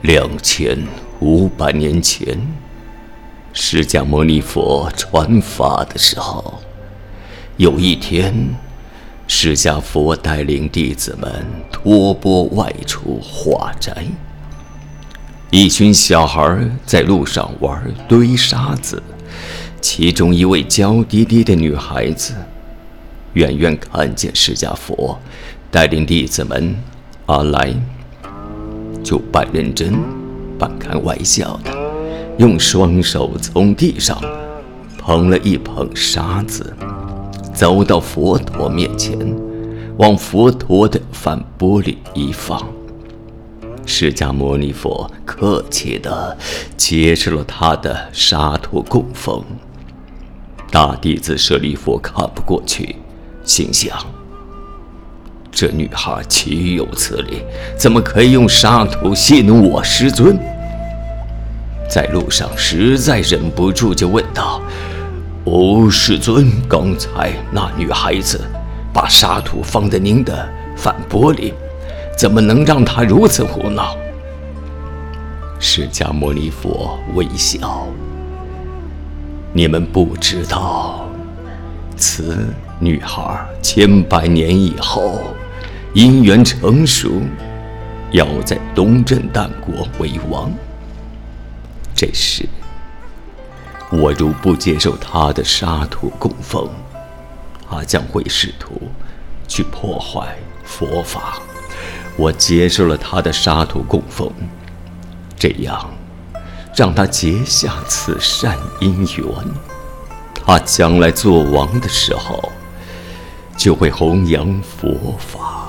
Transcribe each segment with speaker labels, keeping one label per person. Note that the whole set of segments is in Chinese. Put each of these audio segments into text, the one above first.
Speaker 1: 两千五百年前，释迦牟尼佛传法的时候，有一天，释迦佛带领弟子们托钵外出化斋。一群小孩在路上玩堆沙子，其中一位娇滴滴的女孩子，远远看见释迦佛带领弟子们阿来。就半认真、半开玩笑的，用双手从地上捧了一捧沙子，走到佛陀面前，往佛陀的饭钵里一放。释迦牟尼佛客气地接受了他的沙土供奉。大弟子舍利弗看不过去，心想。这女孩岂有此理？怎么可以用沙土戏弄我师尊？在路上实在忍不住，就问道：“哦，师尊，刚才那女孩子把沙土放在您的饭钵里，怎么能让她如此胡闹？”释迦牟尼佛微笑：“你们不知道，此女孩千百年以后。”因缘成熟，要在东镇旦国为王。这时，我如不接受他的沙土供奉，他将会试图去破坏佛法。我接受了他的沙土供奉，这样让他结下此善因缘，他将来做王的时候，就会弘扬佛法。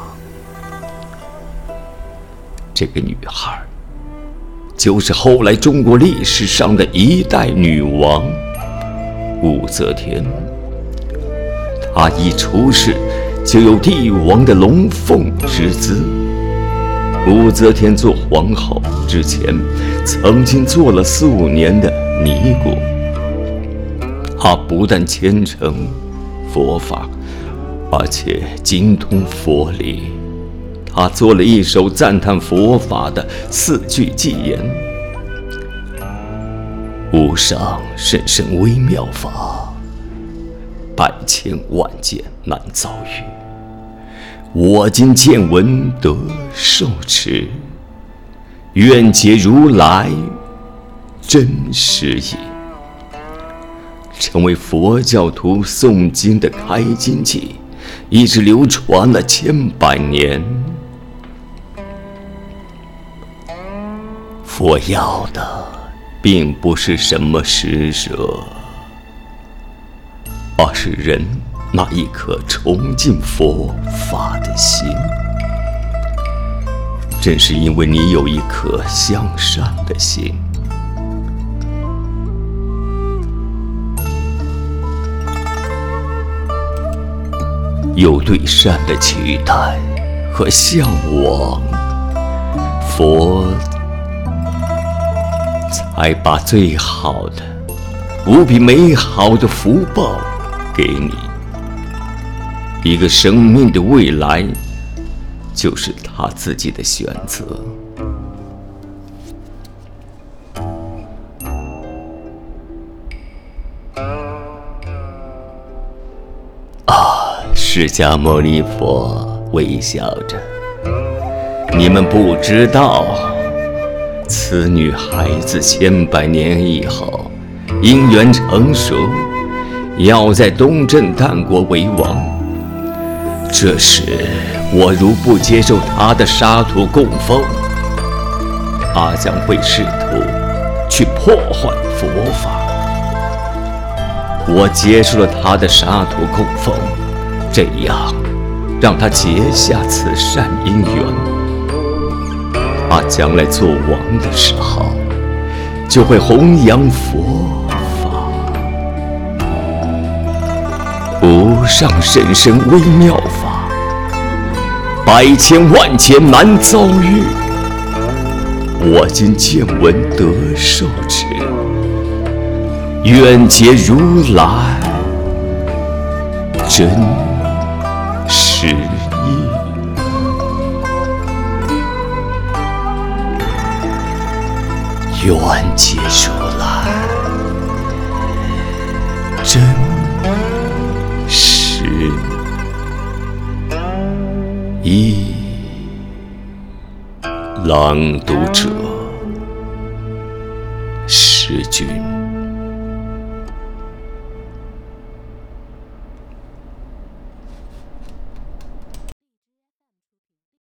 Speaker 1: 这个女孩，就是后来中国历史上的一代女王武则天。她一出世就有帝王的龙凤之姿。武则天做皇后之前，曾经做了四五年的尼姑。她不但虔诚佛法，而且精通佛理。他做了一首赞叹佛法的四句偈言：“无上甚深微妙法，百千万劫难遭遇。我今见闻得受持，愿解如来真实义。”成为佛教徒诵经的开经偈，一直流传了千百年。佛要的并不是什么施舍，而是人那一颗崇敬佛法的心。正是因为你有一颗向善的心，有对善的期待和向往，佛。才把最好的、无比美好的福报给你。一个生命的未来，就是他自己的选择。啊，释迦牟尼佛微笑着，你们不知道。此女孩子千百年以后，因缘成熟，要在东镇淡国为王。这时，我如不接受她的沙土供奉，她将会试图去破坏佛法。我接受了她的沙土供奉，这样让她结下此善因缘。他将来做王的时候，就会弘扬佛法，无上甚深微妙法，百千万劫难遭遇。我今见闻得受持，愿解如来真实缘结束了，真是一朗读者，诗君。